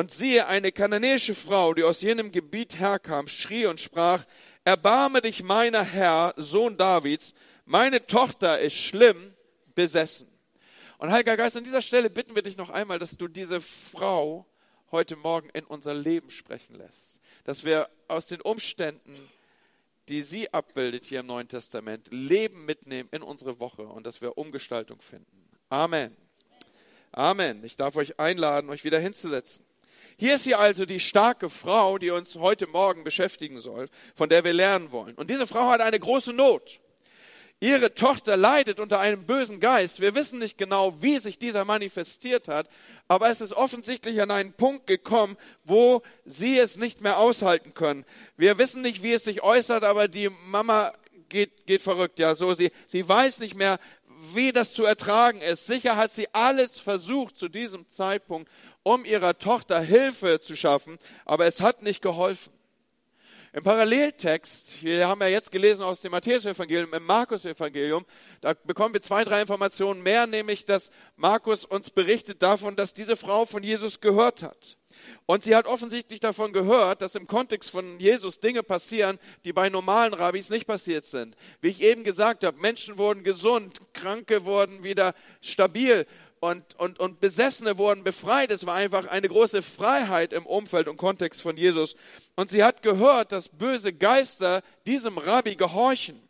Und siehe, eine kananäische Frau, die aus jenem Gebiet herkam, schrie und sprach, Erbarme dich meiner Herr, Sohn Davids, meine Tochter ist schlimm besessen. Und Heiliger Geist, an dieser Stelle bitten wir dich noch einmal, dass du diese Frau heute Morgen in unser Leben sprechen lässt. Dass wir aus den Umständen, die sie abbildet hier im Neuen Testament, Leben mitnehmen in unsere Woche und dass wir Umgestaltung finden. Amen. Amen. Ich darf euch einladen, euch wieder hinzusetzen. Hier ist sie also die starke Frau, die uns heute Morgen beschäftigen soll, von der wir lernen wollen. Und diese Frau hat eine große Not. Ihre Tochter leidet unter einem bösen Geist. Wir wissen nicht genau, wie sich dieser manifestiert hat, aber es ist offensichtlich an einen Punkt gekommen, wo sie es nicht mehr aushalten können. Wir wissen nicht, wie es sich äußert, aber die Mama geht, geht verrückt. Ja, so sie, sie weiß nicht mehr, wie das zu ertragen ist. Sicher hat sie alles versucht zu diesem Zeitpunkt, um ihrer Tochter Hilfe zu schaffen, aber es hat nicht geholfen. Im Paralleltext, wir haben ja jetzt gelesen aus dem Matthäus-Evangelium, im Markus-Evangelium, da bekommen wir zwei, drei Informationen mehr, nämlich, dass Markus uns berichtet davon, dass diese Frau von Jesus gehört hat. Und sie hat offensichtlich davon gehört, dass im Kontext von Jesus Dinge passieren, die bei normalen Rabbis nicht passiert sind. Wie ich eben gesagt habe, Menschen wurden gesund, Kranke wurden wieder stabil und, und, und Besessene wurden befreit. Es war einfach eine große Freiheit im Umfeld und Kontext von Jesus. Und sie hat gehört, dass böse Geister diesem Rabbi gehorchen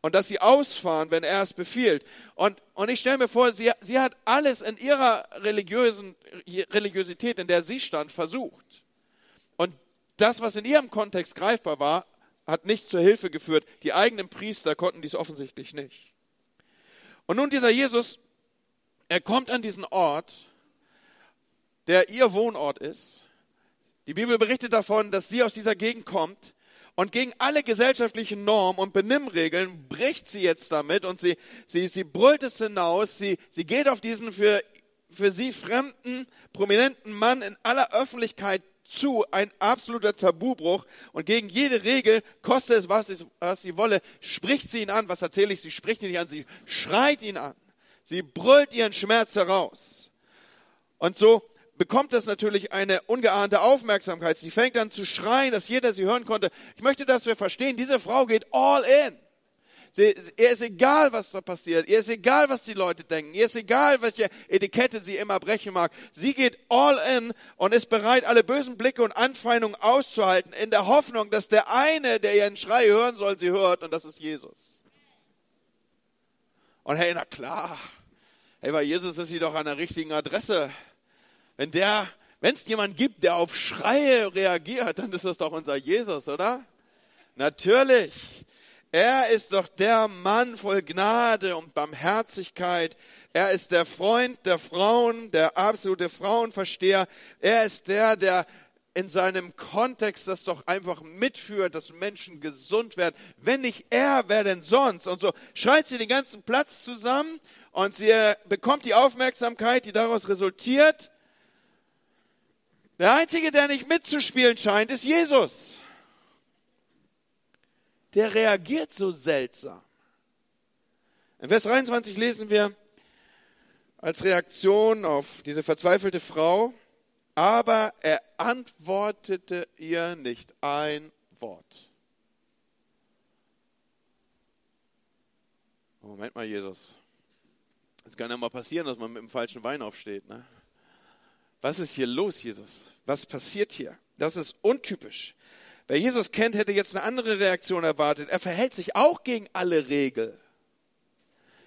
und dass sie ausfahren, wenn er es befiehlt. Und, und ich stelle mir vor, sie, sie hat alles in ihrer religiösen, Religiosität, in der sie stand, versucht. Und das, was in ihrem Kontext greifbar war, hat nicht zur Hilfe geführt. Die eigenen Priester konnten dies offensichtlich nicht. Und nun dieser Jesus er kommt an diesen Ort, der ihr Wohnort ist. Die Bibel berichtet davon, dass sie aus dieser Gegend kommt und gegen alle gesellschaftlichen Normen und Benimmregeln bricht sie jetzt damit und sie, sie, sie brüllt es hinaus, sie, sie geht auf diesen für, für sie fremden, prominenten Mann in aller Öffentlichkeit zu, ein absoluter Tabubruch und gegen jede Regel, koste es was, was sie wolle, spricht sie ihn an. Was erzähle ich? Sie spricht ihn nicht an, sie schreit ihn an. Sie brüllt ihren Schmerz heraus. Und so bekommt das natürlich eine ungeahnte Aufmerksamkeit. Sie fängt an zu schreien, dass jeder sie hören konnte. Ich möchte, dass wir verstehen, diese Frau geht all in. Sie, ihr ist egal, was da passiert. Ihr ist egal, was die Leute denken. Ihr ist egal, welche Etikette sie immer brechen mag. Sie geht all in und ist bereit, alle bösen Blicke und Anfeindungen auszuhalten, in der Hoffnung, dass der eine, der ihren Schrei hören soll, sie hört, und das ist Jesus. Und hey, na klar, Hey, bei Jesus ist sie doch an der richtigen Adresse. Wenn der, wenn es jemand gibt, der auf Schreie reagiert, dann ist das doch unser Jesus, oder? Natürlich. Er ist doch der Mann voll Gnade und Barmherzigkeit. Er ist der Freund der Frauen, der absolute Frauenversteher. Er ist der, der in seinem Kontext das doch einfach mitführt, dass Menschen gesund werden. Wenn nicht er, wer denn sonst? Und so schreit sie den ganzen Platz zusammen und sie bekommt die Aufmerksamkeit, die daraus resultiert. Der Einzige, der nicht mitzuspielen scheint, ist Jesus. Der reagiert so seltsam. In Vers 23 lesen wir als Reaktion auf diese verzweifelte Frau, aber er antwortete ihr nicht ein Wort. Moment mal, Jesus. Es kann ja mal passieren, dass man mit dem falschen Wein aufsteht. Ne? Was ist hier los, Jesus? Was passiert hier? Das ist untypisch. Wer Jesus kennt, hätte jetzt eine andere Reaktion erwartet. Er verhält sich auch gegen alle Regeln.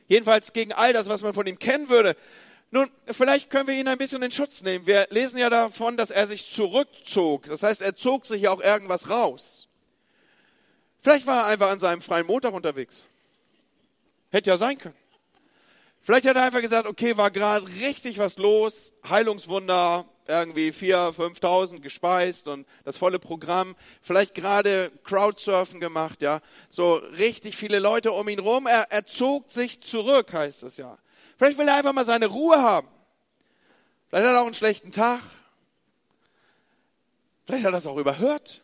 Jedenfalls gegen all das, was man von ihm kennen würde. Nun, vielleicht können wir ihn ein bisschen in Schutz nehmen. Wir lesen ja davon, dass er sich zurückzog. Das heißt, er zog sich ja auch irgendwas raus. Vielleicht war er einfach an seinem freien Montag unterwegs. Hätte ja sein können. Vielleicht hat er einfach gesagt, okay, war gerade richtig was los, Heilungswunder, irgendwie vier, 5.000 gespeist und das volle Programm. Vielleicht gerade Crowdsurfen gemacht, ja. So richtig viele Leute um ihn rum. Er, er zog sich zurück, heißt es ja. Vielleicht will er einfach mal seine Ruhe haben. Vielleicht hat er auch einen schlechten Tag. Vielleicht hat er es auch überhört.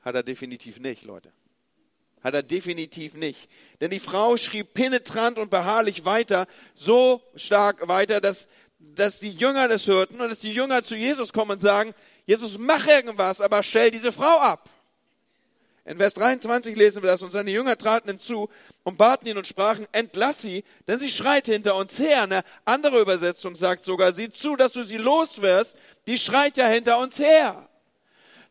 Hat er definitiv nicht, Leute. Hat er definitiv nicht. Denn die Frau schrieb penetrant und beharrlich weiter, so stark weiter, dass, dass die Jünger das hörten und dass die Jünger zu Jesus kommen und sagen, Jesus, mach irgendwas, aber stell diese Frau ab. In Vers 23 lesen wir das, und seine Jünger traten hinzu und baten ihn und sprachen, entlass sie, denn sie schreit hinter uns her. Eine andere Übersetzung sagt sogar, sieh zu, dass du sie loswirst, die schreit ja hinter uns her.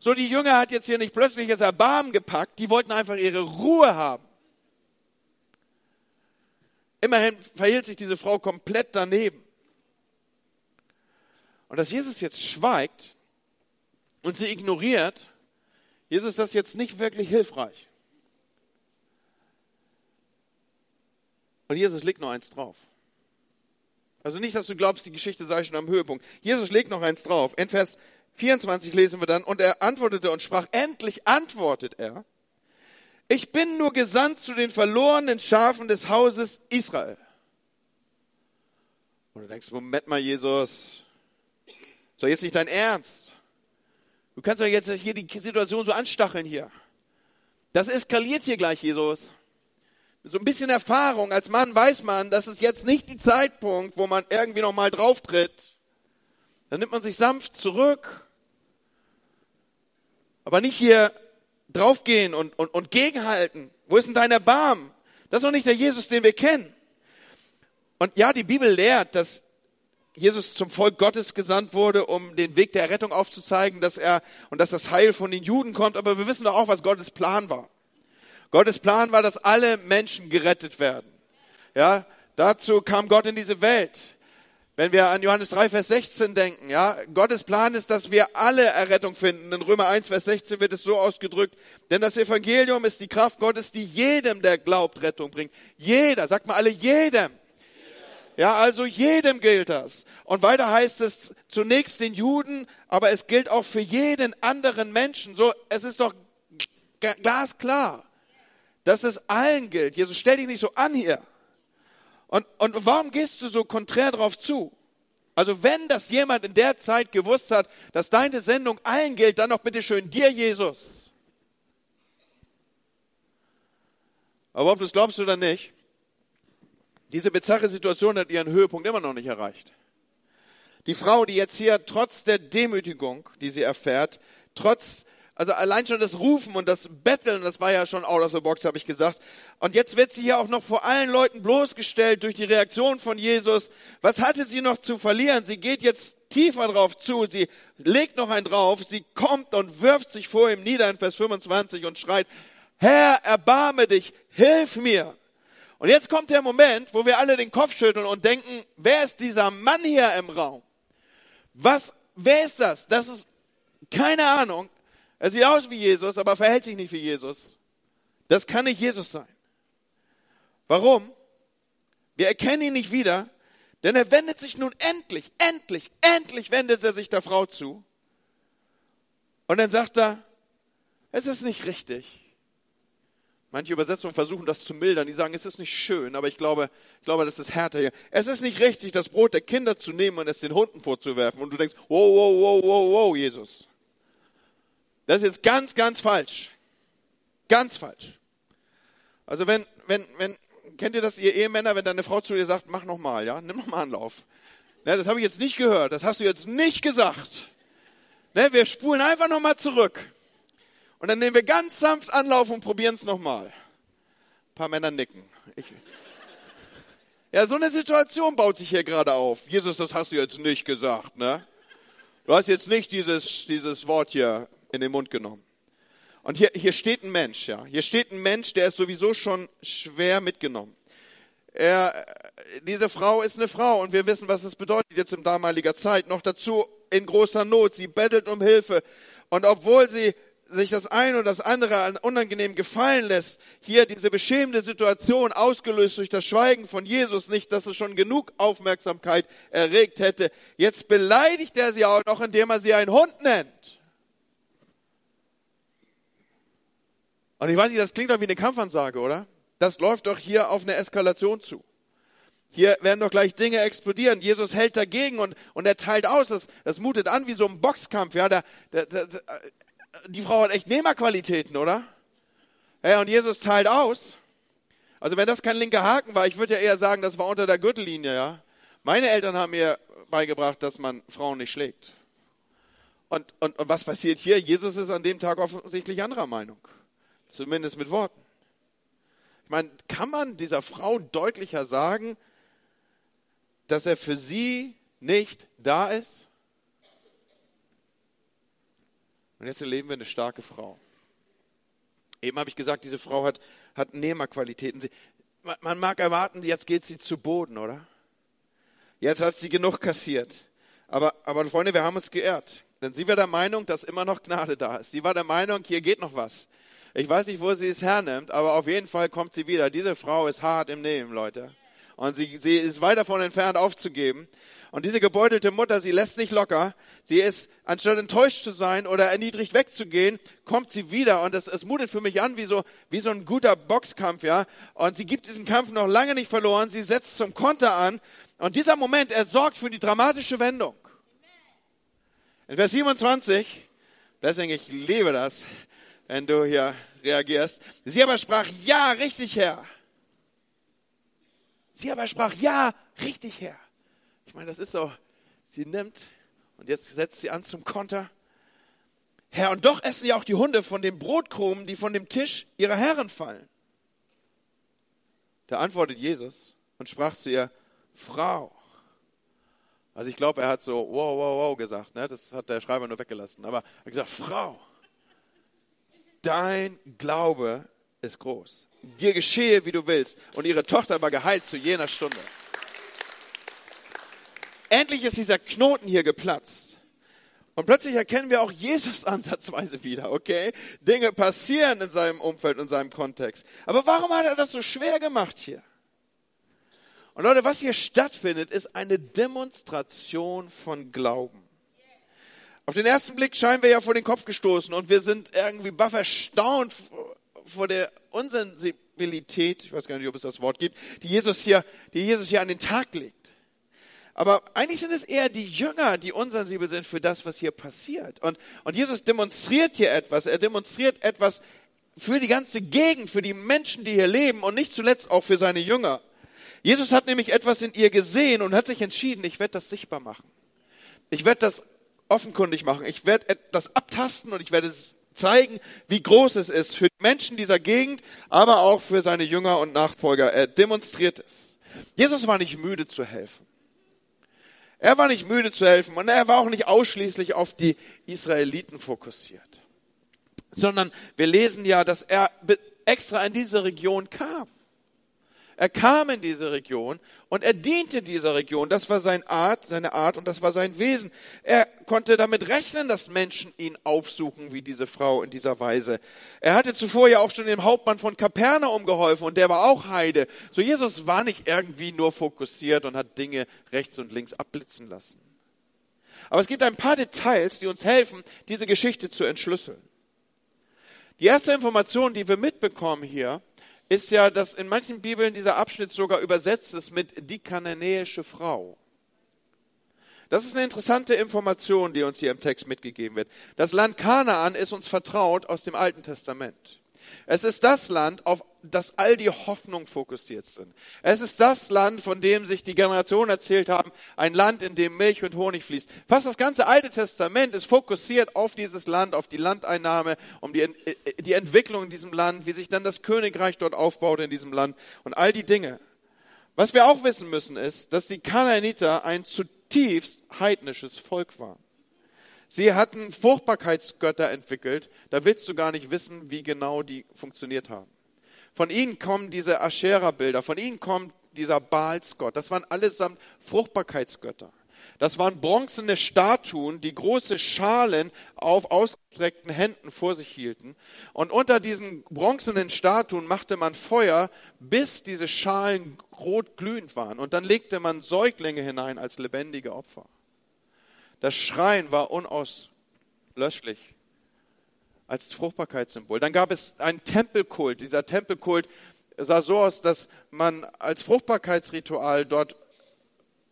So, die Jünger hat jetzt hier nicht plötzliches Erbarmen gepackt, die wollten einfach ihre Ruhe haben. Immerhin verhielt sich diese Frau komplett daneben. Und dass Jesus jetzt schweigt und sie ignoriert, Jesus ist das jetzt nicht wirklich hilfreich. Und Jesus legt noch eins drauf. Also nicht, dass du glaubst, die Geschichte sei schon am Höhepunkt. Jesus legt noch eins drauf. In Vers 24 lesen wir dann, und er antwortete und sprach, endlich antwortet er, ich bin nur gesandt zu den verlorenen Schafen des Hauses Israel. Und du denkst, Moment mal, Jesus, so jetzt nicht dein Ernst. Du kannst doch jetzt hier die Situation so anstacheln hier. Das eskaliert hier gleich, Jesus. So ein bisschen Erfahrung als Mann weiß man, das ist jetzt nicht die Zeitpunkt, wo man irgendwie noch mal drauf tritt. Dann nimmt man sich sanft zurück. Aber nicht hier draufgehen und, und, und gegenhalten. Wo ist denn dein Erbarmen? Das ist doch nicht der Jesus, den wir kennen. Und ja, die Bibel lehrt, dass Jesus zum Volk Gottes gesandt wurde, um den Weg der Errettung aufzuzeigen, dass er und dass das Heil von den Juden kommt. Aber wir wissen doch auch, was Gottes Plan war. Gottes Plan war, dass alle Menschen gerettet werden. Ja, dazu kam Gott in diese Welt. Wenn wir an Johannes 3, Vers 16 denken, ja, Gottes Plan ist, dass wir alle Errettung finden. In Römer 1, Vers 16 wird es so ausgedrückt, denn das Evangelium ist die Kraft Gottes, die jedem, der glaubt, Rettung bringt. Jeder, sagt mal alle, jedem. Ja, also jedem gilt das. Und weiter heißt es zunächst den Juden, aber es gilt auch für jeden anderen Menschen. So, es ist doch glasklar, dass es allen gilt. Jesus, stell dich nicht so an hier. Und, und warum gehst du so konträr drauf zu? Also wenn das jemand in der Zeit gewusst hat, dass deine Sendung allen gilt, dann doch bitte schön dir, Jesus. Aber ob du es glaubst oder nicht, diese bizarre Situation hat ihren Höhepunkt immer noch nicht erreicht. Die Frau, die jetzt hier trotz der Demütigung, die sie erfährt, trotz, also allein schon das Rufen und das Betteln, das war ja schon out of the box, habe ich gesagt. Und jetzt wird sie hier auch noch vor allen Leuten bloßgestellt durch die Reaktion von Jesus. Was hatte sie noch zu verlieren? Sie geht jetzt tiefer drauf zu. Sie legt noch einen drauf. Sie kommt und wirft sich vor ihm nieder in Vers 25 und schreit, Herr, erbarme dich, hilf mir. Und jetzt kommt der Moment, wo wir alle den Kopf schütteln und denken, wer ist dieser Mann hier im Raum? Was, wer ist das? Das ist keine Ahnung. Er sieht aus wie Jesus, aber verhält sich nicht wie Jesus. Das kann nicht Jesus sein. Warum? Wir erkennen ihn nicht wieder, denn er wendet sich nun endlich, endlich, endlich wendet er sich der Frau zu. Und dann sagt er, es ist nicht richtig. Manche Übersetzungen versuchen das zu mildern. Die sagen, es ist nicht schön, aber ich glaube, ich glaube, das ist härter hier. Es ist nicht richtig, das Brot der Kinder zu nehmen und es den Hunden vorzuwerfen. Und du denkst, wow, wow, wow, wow, wow, Jesus. Das ist ganz, ganz falsch. Ganz falsch. Also wenn, wenn, wenn, kennt ihr das, ihr Ehemänner, wenn deine Frau zu dir sagt, mach nochmal, ja, nimm nochmal Anlauf. Ne, das habe ich jetzt nicht gehört, das hast du jetzt nicht gesagt. Ne, wir spulen einfach nochmal zurück. Und dann nehmen wir ganz sanft Anlauf und probieren es nochmal. Ein paar Männer nicken. Ich, ja, so eine Situation baut sich hier gerade auf. Jesus, das hast du jetzt nicht gesagt, ne? Du hast jetzt nicht dieses, dieses Wort hier in den Mund genommen. Und hier, hier steht ein Mensch, ja. Hier steht ein Mensch, der ist sowieso schon schwer mitgenommen. Er, diese Frau ist eine Frau und wir wissen, was es bedeutet jetzt in damaliger Zeit. Noch dazu in großer Not. Sie bettelt um Hilfe. Und obwohl sie sich das eine oder das andere unangenehm gefallen lässt, hier diese beschämende Situation ausgelöst durch das Schweigen von Jesus, nicht, dass es schon genug Aufmerksamkeit erregt hätte. Jetzt beleidigt er sie auch noch, indem er sie einen Hund nennt. Und ich weiß nicht, das klingt doch wie eine Kampfansage, oder? Das läuft doch hier auf eine Eskalation zu. Hier werden doch gleich Dinge explodieren. Jesus hält dagegen und, und er teilt aus. Das, das mutet an wie so ein Boxkampf. Ja, da, da, da, die Frau hat echt Nehmerqualitäten, oder? Hey, und Jesus teilt aus. Also wenn das kein linker Haken war, ich würde ja eher sagen, das war unter der Gürtellinie, ja. Meine Eltern haben mir beigebracht, dass man Frauen nicht schlägt. Und, und, und was passiert hier? Jesus ist an dem Tag offensichtlich anderer Meinung. Zumindest mit Worten. Ich meine, kann man dieser Frau deutlicher sagen, dass er für sie nicht da ist? Und jetzt erleben wir eine starke Frau. Eben habe ich gesagt, diese Frau hat, hat Nehmerqualitäten. man mag erwarten, jetzt geht sie zu Boden, oder? Jetzt hat sie genug kassiert. Aber, aber Freunde, wir haben uns geehrt. Denn sie war der Meinung, dass immer noch Gnade da ist. Sie war der Meinung, hier geht noch was. Ich weiß nicht, wo sie es hernimmt, aber auf jeden Fall kommt sie wieder. Diese Frau ist hart im Nehmen, Leute. Und sie, sie ist weit davon entfernt, aufzugeben. Und diese gebeutelte Mutter, sie lässt nicht locker. Sie ist, anstatt enttäuscht zu sein oder erniedrigt wegzugehen, kommt sie wieder. Und es, es mutet für mich an wie so, wie so ein guter Boxkampf, ja. Und sie gibt diesen Kampf noch lange nicht verloren. Sie setzt zum Konter an und dieser Moment, er sorgt für die dramatische Wendung. In Vers 27, deswegen ich liebe das, wenn du hier reagierst. Sie aber sprach, ja, richtig Herr. Sie aber sprach, ja, richtig Herr. Ich meine, das ist so, sie nimmt und jetzt setzt sie an zum Konter. Herr, und doch essen ja auch die Hunde von den Brotkrumen, die von dem Tisch ihrer Herren fallen. Da antwortet Jesus und sprach zu ihr, Frau. Also ich glaube, er hat so wow, wow, wow gesagt. Ne? Das hat der Schreiber nur weggelassen. Aber er hat gesagt, Frau, dein Glaube ist groß. Dir geschehe, wie du willst. Und ihre Tochter war geheilt zu jener Stunde. Endlich ist dieser Knoten hier geplatzt. Und plötzlich erkennen wir auch Jesus ansatzweise wieder, okay? Dinge passieren in seinem Umfeld, in seinem Kontext. Aber warum hat er das so schwer gemacht hier? Und Leute, was hier stattfindet, ist eine Demonstration von Glauben. Auf den ersten Blick scheinen wir ja vor den Kopf gestoßen und wir sind irgendwie baff erstaunt vor der Unsensibilität, ich weiß gar nicht, ob es das Wort gibt, die Jesus hier, die Jesus hier an den Tag legt. Aber eigentlich sind es eher die Jünger, die unsensibel sind für das, was hier passiert. Und, und Jesus demonstriert hier etwas. Er demonstriert etwas für die ganze Gegend, für die Menschen, die hier leben und nicht zuletzt auch für seine Jünger. Jesus hat nämlich etwas in ihr gesehen und hat sich entschieden, ich werde das sichtbar machen. Ich werde das offenkundig machen. Ich werde das abtasten und ich werde zeigen, wie groß es ist für die Menschen dieser Gegend, aber auch für seine Jünger und Nachfolger. Er demonstriert es. Jesus war nicht müde zu helfen. Er war nicht müde zu helfen und er war auch nicht ausschließlich auf die Israeliten fokussiert, sondern wir lesen ja, dass er extra in diese Region kam. Er kam in diese Region und er diente dieser Region. Das war seine Art, seine Art und das war sein Wesen. Er konnte damit rechnen, dass Menschen ihn aufsuchen, wie diese Frau in dieser Weise. Er hatte zuvor ja auch schon dem Hauptmann von Kapernaum geholfen und der war auch Heide. So Jesus war nicht irgendwie nur fokussiert und hat Dinge rechts und links abblitzen lassen. Aber es gibt ein paar Details, die uns helfen, diese Geschichte zu entschlüsseln. Die erste Information, die wir mitbekommen hier, ist ja, dass in manchen Bibeln dieser Abschnitt sogar übersetzt ist mit die kananäische Frau. Das ist eine interessante Information, die uns hier im Text mitgegeben wird. Das Land Kanaan ist uns vertraut aus dem Alten Testament. Es ist das Land, auf das all die Hoffnung fokussiert sind. Es ist das Land, von dem sich die Generationen erzählt haben, ein Land, in dem Milch und Honig fließt. Fast das ganze Alte Testament ist fokussiert auf dieses Land, auf die Landeinnahme, um die, äh, die Entwicklung in diesem Land, wie sich dann das Königreich dort aufbaut in diesem Land und all die Dinge. Was wir auch wissen müssen ist, dass die Kanaaniter ein zutiefst heidnisches Volk waren. Sie hatten Fruchtbarkeitsgötter entwickelt. Da willst du gar nicht wissen, wie genau die funktioniert haben. Von ihnen kommen diese Aschera-Bilder, von ihnen kommt dieser Baalsgott. Das waren allesamt Fruchtbarkeitsgötter. Das waren bronzene Statuen, die große Schalen auf ausgestreckten Händen vor sich hielten. Und unter diesen bronzenen Statuen machte man Feuer, bis diese Schalen rot glühend waren. Und dann legte man Säuglinge hinein als lebendige Opfer. Das Schreien war unauslöschlich als Fruchtbarkeitssymbol. Dann gab es einen Tempelkult. Dieser Tempelkult sah so aus, dass man als Fruchtbarkeitsritual dort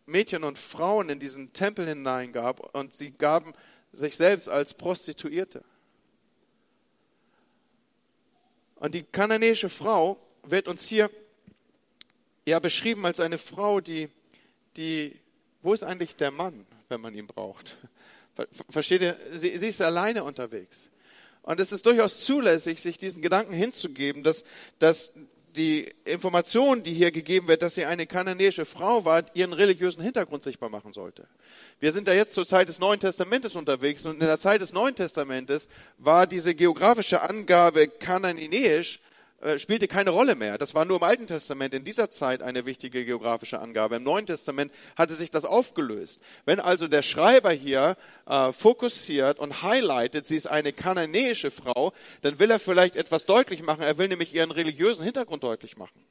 Mädchen und Frauen in diesen Tempel hineingab und sie gaben sich selbst als Prostituierte. Und die kananäische Frau wird uns hier ja beschrieben als eine Frau, die, die, wo ist eigentlich der Mann, wenn man ihn braucht? Versteht ihr? Sie, sie ist alleine unterwegs. Und es ist durchaus zulässig, sich diesen Gedanken hinzugeben, dass, dass die Information, die hier gegeben wird, dass sie eine kananäische Frau war, ihren religiösen Hintergrund sichtbar machen sollte. Wir sind da jetzt zur Zeit des Neuen Testamentes unterwegs und in der Zeit des Neuen Testamentes war diese geografische Angabe kananäisch spielte keine Rolle mehr. Das war nur im Alten Testament in dieser Zeit eine wichtige geografische Angabe. Im Neuen Testament hatte sich das aufgelöst. Wenn also der Schreiber hier äh, fokussiert und highlightet, sie ist eine kananäische Frau, dann will er vielleicht etwas deutlich machen. Er will nämlich ihren religiösen Hintergrund deutlich machen.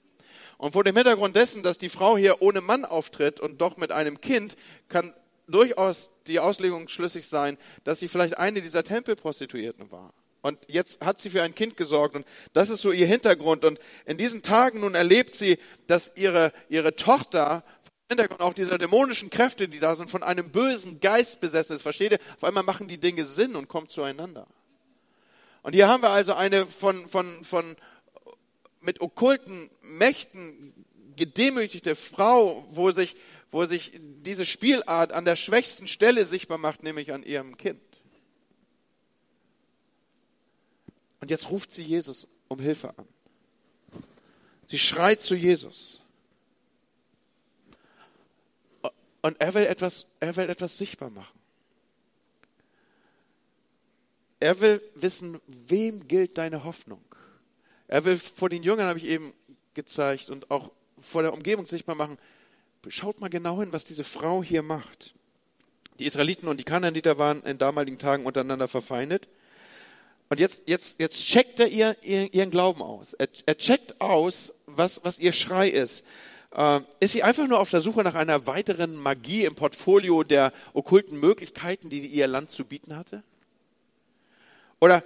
Und vor dem Hintergrund dessen, dass die Frau hier ohne Mann auftritt und doch mit einem Kind, kann durchaus die Auslegung schlüssig sein, dass sie vielleicht eine dieser Tempelprostituierten war. Und jetzt hat sie für ein Kind gesorgt und das ist so ihr Hintergrund. Und in diesen Tagen nun erlebt sie, dass ihre, ihre Tochter Hintergrund auch dieser dämonischen Kräfte, die da sind, von einem bösen Geist besessen ist. Versteht ihr? Auf einmal machen die Dinge Sinn und kommen zueinander. Und hier haben wir also eine von, von, von mit okkulten Mächten gedemütigte Frau, wo sich, wo sich diese Spielart an der schwächsten Stelle sichtbar macht, nämlich an ihrem Kind. Und jetzt ruft sie Jesus um Hilfe an. Sie schreit zu Jesus. Und er will etwas, er will etwas sichtbar machen. Er will wissen, wem gilt deine Hoffnung. Er will vor den Jüngern, habe ich eben gezeigt, und auch vor der Umgebung sichtbar machen, schaut mal genau hin, was diese Frau hier macht. Die Israeliten und die Kananiter waren in damaligen Tagen untereinander verfeindet. Und jetzt, jetzt, jetzt checkt er ihr, ihren Glauben aus. Er, er checkt aus, was, was ihr Schrei ist. Äh, ist sie einfach nur auf der Suche nach einer weiteren Magie im Portfolio der okkulten Möglichkeiten, die ihr Land zu bieten hatte? Oder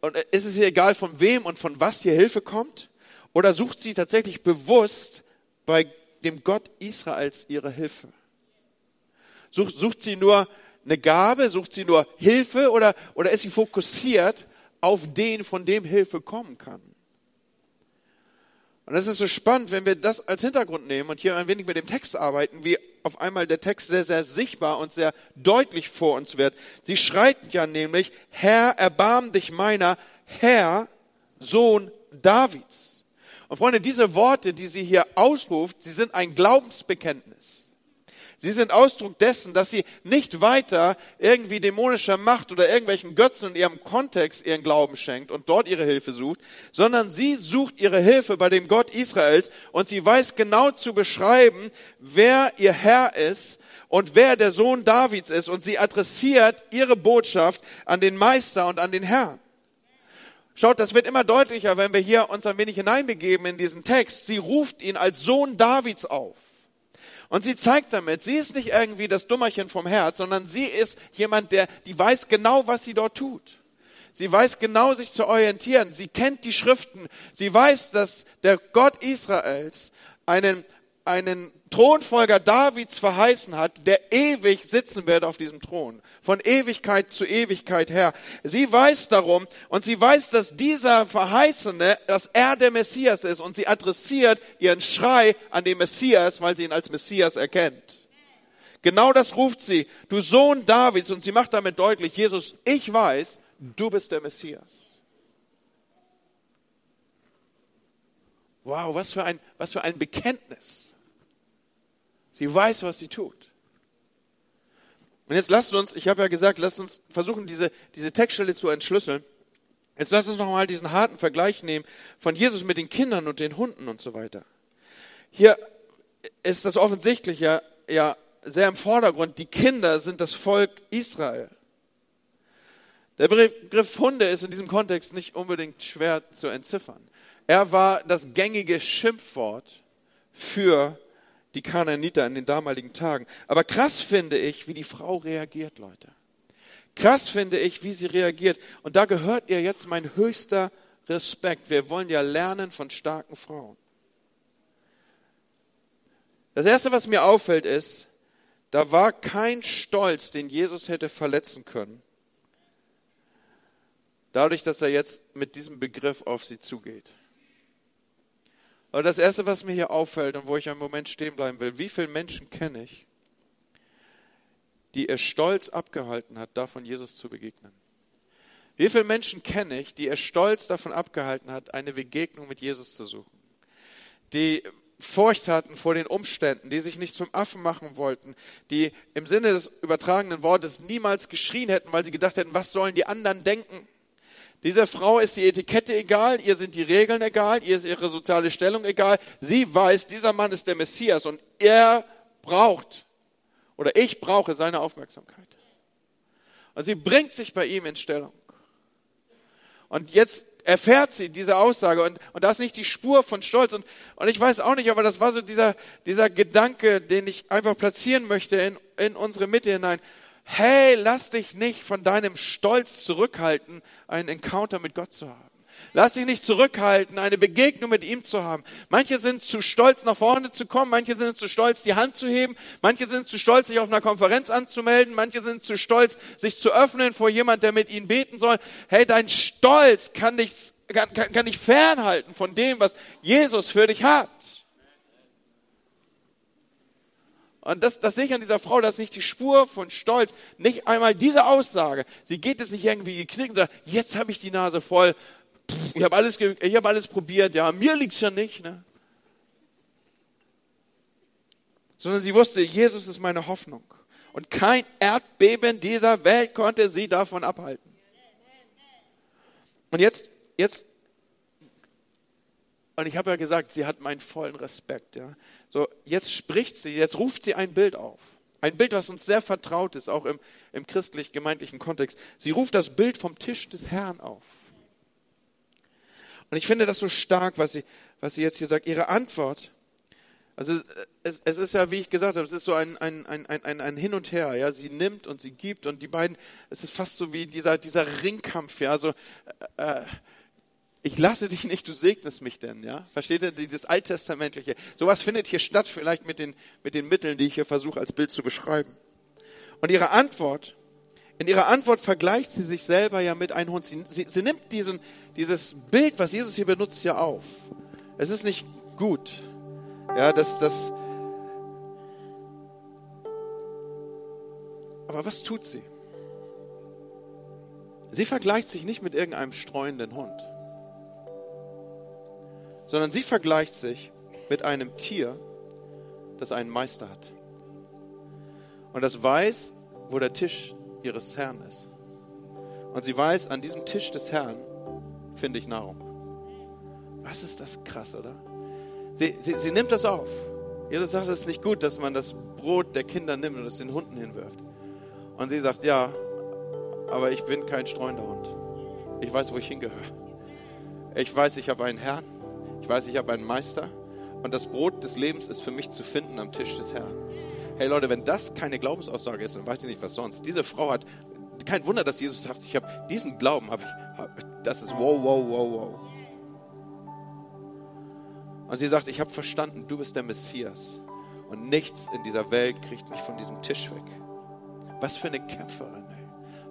und ist es ihr egal, von wem und von was hier Hilfe kommt? Oder sucht sie tatsächlich bewusst bei dem Gott Israels ihre Hilfe? Sucht, sucht sie nur eine Gabe? Sucht sie nur Hilfe? Oder, oder ist sie fokussiert auf den, von dem Hilfe kommen kann. Und das ist so spannend, wenn wir das als Hintergrund nehmen und hier ein wenig mit dem Text arbeiten, wie auf einmal der Text sehr, sehr sichtbar und sehr deutlich vor uns wird. Sie schreit ja nämlich, Herr, erbarm dich meiner, Herr, Sohn Davids. Und Freunde, diese Worte, die sie hier ausruft, sie sind ein Glaubensbekenntnis. Sie sind Ausdruck dessen, dass sie nicht weiter irgendwie dämonischer Macht oder irgendwelchen Götzen in ihrem Kontext ihren Glauben schenkt und dort ihre Hilfe sucht, sondern sie sucht ihre Hilfe bei dem Gott Israels und sie weiß genau zu beschreiben, wer ihr Herr ist und wer der Sohn Davids ist und sie adressiert ihre Botschaft an den Meister und an den Herrn. Schaut, das wird immer deutlicher, wenn wir hier uns ein wenig hineinbegeben in diesen Text. Sie ruft ihn als Sohn Davids auf. Und sie zeigt damit, sie ist nicht irgendwie das Dummerchen vom Herz, sondern sie ist jemand, der, die weiß genau, was sie dort tut. Sie weiß genau, sich zu orientieren. Sie kennt die Schriften. Sie weiß, dass der Gott Israels einen, einen Thronfolger Davids verheißen hat, der ewig sitzen wird auf diesem Thron. Von Ewigkeit zu Ewigkeit her. Sie weiß darum und sie weiß, dass dieser Verheißene, dass er der Messias ist und sie adressiert ihren Schrei an den Messias, weil sie ihn als Messias erkennt. Genau das ruft sie. Du Sohn Davids und sie macht damit deutlich, Jesus, ich weiß, du bist der Messias. Wow, was für ein, was für ein Bekenntnis. Sie weiß, was sie tut. Und jetzt lasst uns, ich habe ja gesagt, lasst uns versuchen, diese, diese Textstelle zu entschlüsseln. Jetzt lasst uns nochmal diesen harten Vergleich nehmen von Jesus mit den Kindern und den Hunden und so weiter. Hier ist das offensichtlich ja, ja sehr im Vordergrund. Die Kinder sind das Volk Israel. Der Begriff Hunde ist in diesem Kontext nicht unbedingt schwer zu entziffern. Er war das gängige Schimpfwort für die Kananiter in den damaligen Tagen. Aber krass finde ich, wie die Frau reagiert, Leute. Krass finde ich, wie sie reagiert. Und da gehört ihr jetzt mein höchster Respekt. Wir wollen ja lernen von starken Frauen. Das erste, was mir auffällt, ist, da war kein Stolz, den Jesus hätte verletzen können. dadurch, dass er jetzt mit diesem Begriff auf sie zugeht. Aber das Erste, was mir hier auffällt und wo ich einen Moment stehen bleiben will, wie viele Menschen kenne ich, die er Stolz abgehalten hat, davon Jesus zu begegnen? Wie viele Menschen kenne ich, die er Stolz davon abgehalten hat, eine Begegnung mit Jesus zu suchen? Die Furcht hatten vor den Umständen, die sich nicht zum Affen machen wollten, die im Sinne des übertragenen Wortes niemals geschrien hätten, weil sie gedacht hätten, was sollen die anderen denken? Dieser Frau ist die Etikette egal, ihr sind die Regeln egal, ihr ist ihre soziale Stellung egal. Sie weiß, dieser Mann ist der Messias und er braucht oder ich brauche seine Aufmerksamkeit. Und sie bringt sich bei ihm in Stellung. Und jetzt erfährt sie diese Aussage und, und da ist nicht die Spur von Stolz. Und, und ich weiß auch nicht, aber das war so dieser, dieser Gedanke, den ich einfach platzieren möchte in, in unsere Mitte hinein. Hey, lass dich nicht von deinem Stolz zurückhalten, einen Encounter mit Gott zu haben. Lass dich nicht zurückhalten, eine Begegnung mit ihm zu haben. Manche sind zu stolz, nach vorne zu kommen. Manche sind zu stolz, die Hand zu heben. Manche sind zu stolz, sich auf einer Konferenz anzumelden. Manche sind zu stolz, sich zu öffnen vor jemand, der mit ihnen beten soll. Hey, dein Stolz kann dich, kann, kann, kann dich fernhalten von dem, was Jesus für dich hat. Und das, das sehe ich an dieser Frau, das ist nicht die Spur von Stolz, nicht einmal diese Aussage. Sie geht es nicht irgendwie geknickt und sagt, jetzt habe ich die Nase voll, ich habe alles, ich hab alles probiert, ja, mir liegt's ja nicht. Ne? Sondern sie wusste, Jesus ist meine Hoffnung. Und kein Erdbeben dieser Welt konnte sie davon abhalten. Und jetzt, jetzt, und ich habe ja gesagt, sie hat meinen vollen Respekt. Ja. So, jetzt spricht sie, jetzt ruft sie ein Bild auf. Ein Bild, was uns sehr vertraut ist, auch im, im christlich-gemeindlichen Kontext. Sie ruft das Bild vom Tisch des Herrn auf. Und ich finde das so stark, was sie, was sie jetzt hier sagt. Ihre Antwort, also es, es ist ja, wie ich gesagt habe, es ist so ein, ein, ein, ein, ein Hin und Her. Ja, sie nimmt und sie gibt und die beiden, es ist fast so wie dieser, dieser Ringkampf. Ja, so, äh, ich lasse dich nicht, du segnest mich denn, ja? Versteht ihr dieses alttestamentliche? Sowas findet hier statt, vielleicht mit den, mit den Mitteln, die ich hier versuche als Bild zu beschreiben. Und ihre Antwort, in ihrer Antwort vergleicht sie sich selber ja mit einem Hund. Sie, sie, sie nimmt diesen, dieses Bild, was Jesus hier benutzt, ja auf. Es ist nicht gut. Ja, das, das. Aber was tut sie? Sie vergleicht sich nicht mit irgendeinem streuenden Hund, sondern sie vergleicht sich mit einem Tier, das einen Meister hat. Und das weiß, wo der Tisch ihres Herrn ist. Und sie weiß, an diesem Tisch des Herrn finde ich Nahrung. Was ist das krass, oder? Sie, sie, sie nimmt das auf. Jesus sagt, es ist nicht gut, dass man das Brot der Kinder nimmt und es den Hunden hinwirft. Und sie sagt, ja, aber ich bin kein streuender Hund. Ich weiß, wo ich hingehöre. Ich weiß, ich habe einen Herrn. Ich weiß, ich habe einen Meister. Und das Brot des Lebens ist für mich zu finden am Tisch des Herrn. Hey Leute, wenn das keine Glaubensaussage ist, dann weiß ich nicht, was sonst. Diese Frau hat kein Wunder, dass Jesus sagt, ich habe diesen Glauben, habe ich, das ist wow, wow, wow, wow. Und sie sagt, ich habe verstanden, du bist der Messias. Und nichts in dieser Welt kriegt mich von diesem Tisch weg. Was für eine Kämpferin.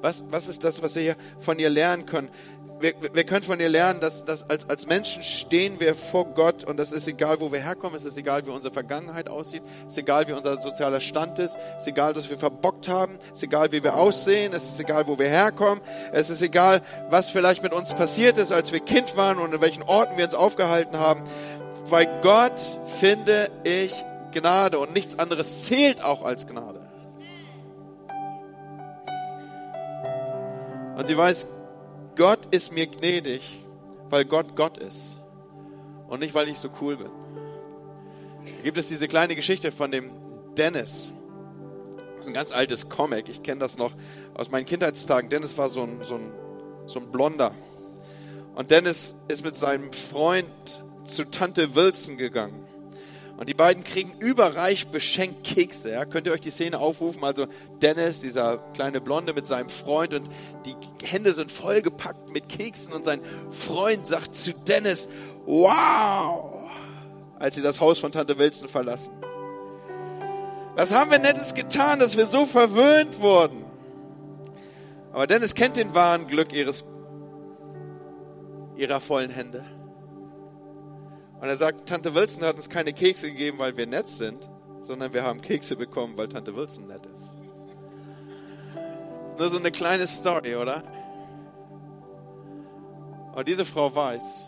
Was, was ist das, was wir hier von ihr lernen können? wir, wir können von ihr lernen, dass, dass als, als Menschen stehen wir vor Gott und das ist egal, wo wir herkommen, es ist egal, wie unsere Vergangenheit aussieht, es ist egal, wie unser sozialer Stand ist, es ist egal, was wir verbockt haben, es ist egal, wie wir aussehen, es ist egal, wo wir herkommen, es ist egal, was vielleicht mit uns passiert ist, als wir Kind waren und in welchen Orten wir uns aufgehalten haben. Bei Gott finde ich Gnade und nichts anderes zählt auch als Gnade. Und sie weiß, Gott ist mir gnädig, weil Gott Gott ist und nicht, weil ich so cool bin. Da gibt es diese kleine Geschichte von dem Dennis. Das ist ein ganz altes Comic. Ich kenne das noch aus meinen Kindheitstagen. Dennis war so ein, so, ein, so ein Blonder. Und Dennis ist mit seinem Freund zu Tante Wilson gegangen. Und die beiden kriegen überreich beschenkt Kekse. Ja? Könnt ihr euch die Szene aufrufen? Also Dennis, dieser kleine Blonde mit seinem Freund und die Hände sind vollgepackt mit Keksen und sein Freund sagt zu Dennis, wow, als sie das Haus von Tante Wilson verlassen. Was haben wir Nettes getan, dass wir so verwöhnt wurden? Aber Dennis kennt den wahren Glück ihres ihrer vollen Hände. Und er sagt, Tante Wilson hat uns keine Kekse gegeben, weil wir nett sind, sondern wir haben Kekse bekommen, weil Tante Wilson nett ist. Nur so eine kleine Story, oder? Aber diese Frau weiß,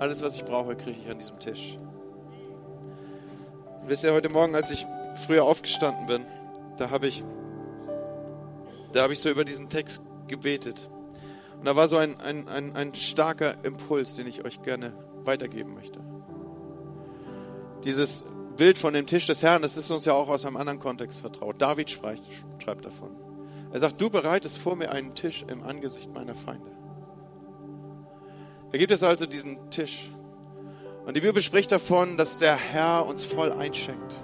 alles, was ich brauche, kriege ich an diesem Tisch. Wisst ihr, heute Morgen, als ich früher aufgestanden bin, da habe ich, da habe ich so über diesen Text gebetet. Und da war so ein, ein, ein, ein starker Impuls, den ich euch gerne weitergeben möchte. Dieses Bild von dem Tisch des Herrn, das ist uns ja auch aus einem anderen Kontext vertraut. David schreibt, schreibt davon. Er sagt, du bereitest vor mir einen Tisch im Angesicht meiner Feinde. Da gibt es also diesen Tisch. Und die Bibel spricht davon, dass der Herr uns voll einschenkt.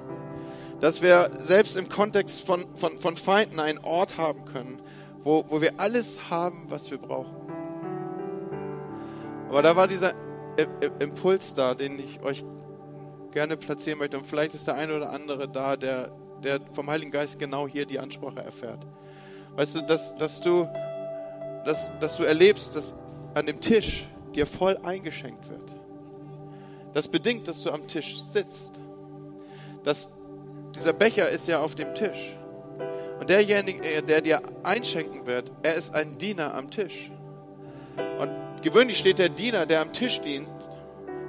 Dass wir selbst im Kontext von, von, von Feinden einen Ort haben können, wo, wo wir alles haben, was wir brauchen. Aber da war dieser Impuls da, den ich euch gerne platzieren möchte. Und vielleicht ist der eine oder andere da, der, der vom Heiligen Geist genau hier die Ansprache erfährt. Weißt du, dass, dass du, dass, dass du erlebst, dass an dem Tisch dir voll eingeschenkt wird. Das bedingt, dass du am Tisch sitzt. Das, dieser Becher ist ja auf dem Tisch. Und derjenige, der dir einschenken wird, er ist ein Diener am Tisch. Und gewöhnlich steht der Diener, der am Tisch dient,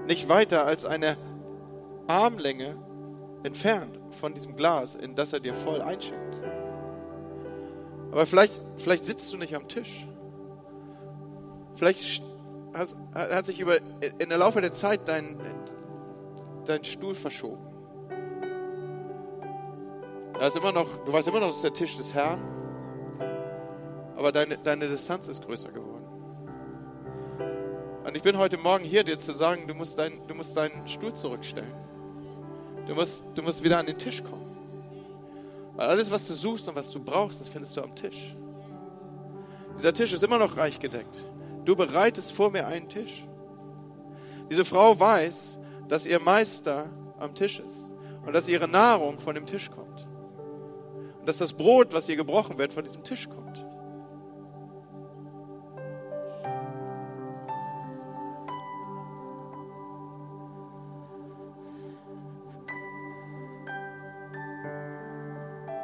nicht weiter als eine Armlänge entfernt von diesem Glas, in das er dir voll einschenkt. Aber vielleicht, vielleicht sitzt du nicht am Tisch. Vielleicht hat, hat sich über, in der Laufe der Zeit dein, dein Stuhl verschoben. Da ist immer noch, du weißt immer noch, es ist der Tisch des Herrn, aber deine, deine Distanz ist größer geworden. Und ich bin heute Morgen hier, dir zu sagen, du musst, dein, du musst deinen Stuhl zurückstellen. Du musst, du musst wieder an den Tisch kommen. Weil alles, was du suchst und was du brauchst, das findest du am Tisch. Dieser Tisch ist immer noch reich gedeckt. Du bereitest vor mir einen Tisch. Diese Frau weiß, dass ihr Meister am Tisch ist und dass ihre Nahrung von dem Tisch kommt. Und dass das Brot, was ihr gebrochen wird, von diesem Tisch kommt.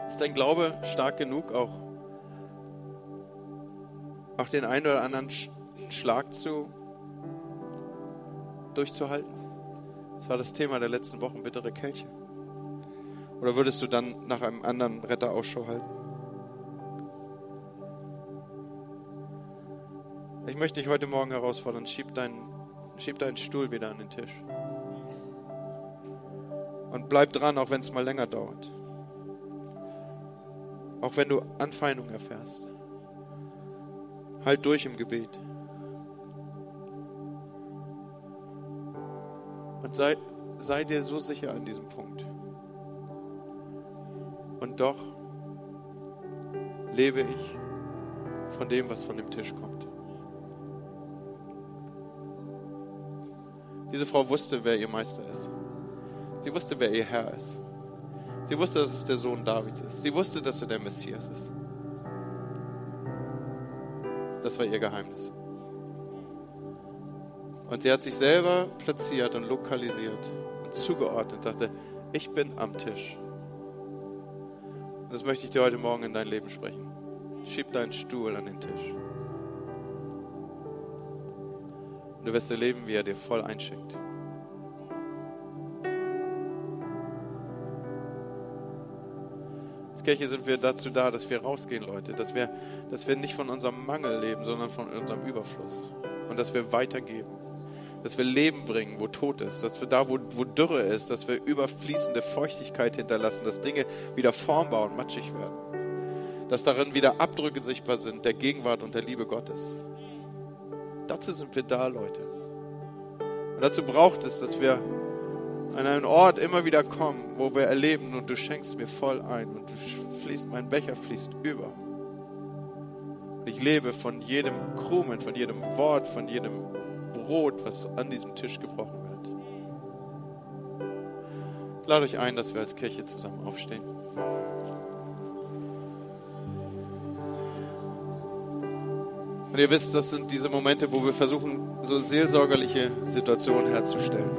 Ist dein Glaube stark genug, auch, auch den einen oder anderen Schlag zu durchzuhalten? Das war das Thema der letzten Wochen, bittere Kelche. Oder würdest du dann nach einem anderen Retter Ausschau halten? Ich möchte dich heute Morgen herausfordern, schieb deinen, schieb deinen Stuhl wieder an den Tisch. Und bleib dran, auch wenn es mal länger dauert. Auch wenn du Anfeindung erfährst. Halt durch im Gebet. Und sei, sei dir so sicher an diesem Punkt. Und doch lebe ich von dem, was von dem Tisch kommt. Diese Frau wusste, wer ihr Meister ist. Sie wusste, wer ihr Herr ist. Sie wusste, dass es der Sohn Davids ist. Sie wusste, dass er der Messias ist. Das war ihr Geheimnis. Und sie hat sich selber platziert und lokalisiert und zugeordnet und sagte, ich bin am Tisch. Und das möchte ich dir heute Morgen in dein Leben sprechen. Schieb deinen Stuhl an den Tisch. Und du wirst erleben, wie er dir voll einschickt. Kirche sind wir dazu da, dass wir rausgehen, Leute, dass wir, dass wir nicht von unserem Mangel leben, sondern von unserem Überfluss und dass wir weitergeben, dass wir Leben bringen, wo Tod ist, dass wir da, wo, wo Dürre ist, dass wir überfließende Feuchtigkeit hinterlassen, dass Dinge wieder formbar und matschig werden, dass darin wieder Abdrücke sichtbar sind der Gegenwart und der Liebe Gottes. Dazu sind wir da, Leute. Und dazu braucht es, dass wir an einen Ort immer wieder kommen, wo wir erleben und du schenkst mir voll ein und du fließt, mein Becher fließt über. Ich lebe von jedem Krumen, von jedem Wort, von jedem Brot, was an diesem Tisch gebrochen wird. Ich lade euch ein, dass wir als Kirche zusammen aufstehen. Und ihr wisst, das sind diese Momente, wo wir versuchen, so seelsorgerliche Situationen herzustellen.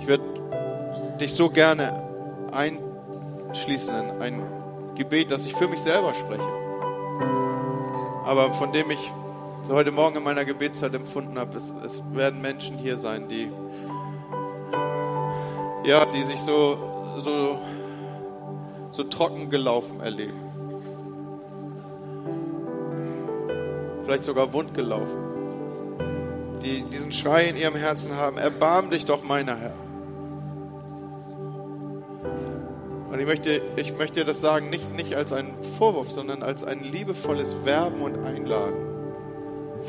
Ich würde dich so gerne einschließen in ein Gebet, das ich für mich selber spreche. Aber von dem ich so heute Morgen in meiner Gebetszeit empfunden habe, es, es werden Menschen hier sein, die ja, die sich so, so, so trocken gelaufen erleben. Vielleicht sogar wund gelaufen. Die diesen Schrei in ihrem Herzen haben, erbarm dich doch meiner Herr. Und ich möchte, ich möchte das sagen, nicht, nicht als einen Vorwurf, sondern als ein liebevolles Werben und Einladen.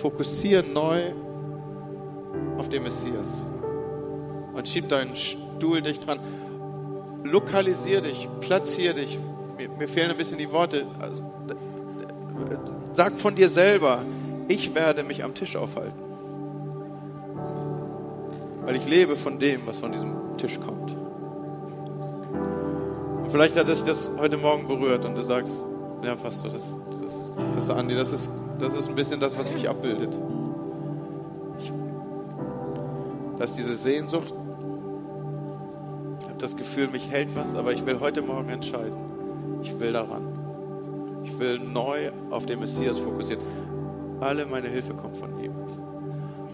Fokussiere neu auf den Messias. Und schieb deinen Stuhl dicht dran. Lokalisier dich, platzier dich. Mir, mir fehlen ein bisschen die Worte. Also, sag von dir selber, ich werde mich am Tisch aufhalten. Weil ich lebe von dem, was von diesem Tisch kommt. Und vielleicht hat dich das heute Morgen berührt und du sagst, ja, Pastor, das, das, Pastor Andi, das ist, das ist ein bisschen das, was mich abbildet. Ich, das ist diese Sehnsucht, habe das Gefühl, mich hält was, aber ich will heute Morgen entscheiden. Ich will daran. Ich will neu auf den Messias fokussieren. Alle meine Hilfe kommt von ihm.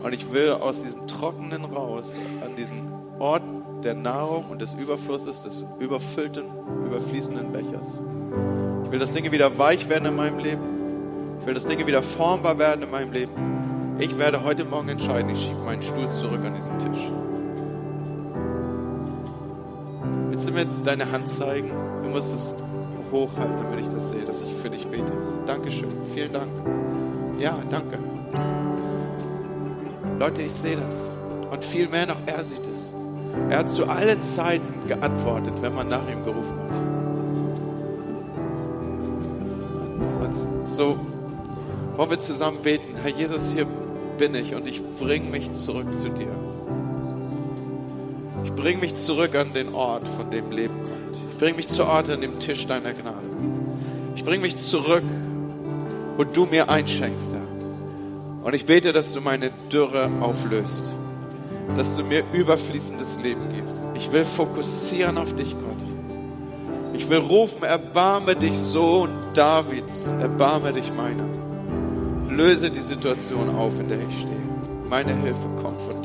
Und ich will aus diesem Trockenen raus, an diesem Ort der Nahrung und des Überflusses, des überfüllten, überfließenden Bechers. Ich will, dass Dinge wieder weich werden in meinem Leben. Ich will, dass Dinge wieder formbar werden in meinem Leben. Ich werde heute Morgen entscheiden, ich schiebe meinen Stuhl zurück an diesen Tisch. Willst du mir deine Hand zeigen? Du musst es hochhalten, damit ich das sehe, dass ich für dich bete. Dankeschön. Vielen Dank. Ja, danke. Leute, ich sehe das. Und viel mehr noch, er sieht es. Er hat zu allen Zeiten geantwortet, wenn man nach ihm gerufen hat. Und so wollen wir zusammen beten. Herr Jesus, hier bin ich und ich bringe mich zurück zu dir. Ich bringe mich zurück an den Ort, von dem Leben kommt. Ich bringe mich zu Ort an dem Tisch deiner Gnade. Ich bringe mich zurück, wo du mir einschenkst, Herr. Und ich bete, dass du meine Dürre auflöst. Dass du mir überfließendes Leben gibst. Ich will fokussieren auf dich, Gott. Ich will rufen, erbarme dich, Sohn Davids, erbarme dich meiner. Löse die Situation auf, in der ich stehe. Meine Hilfe kommt von.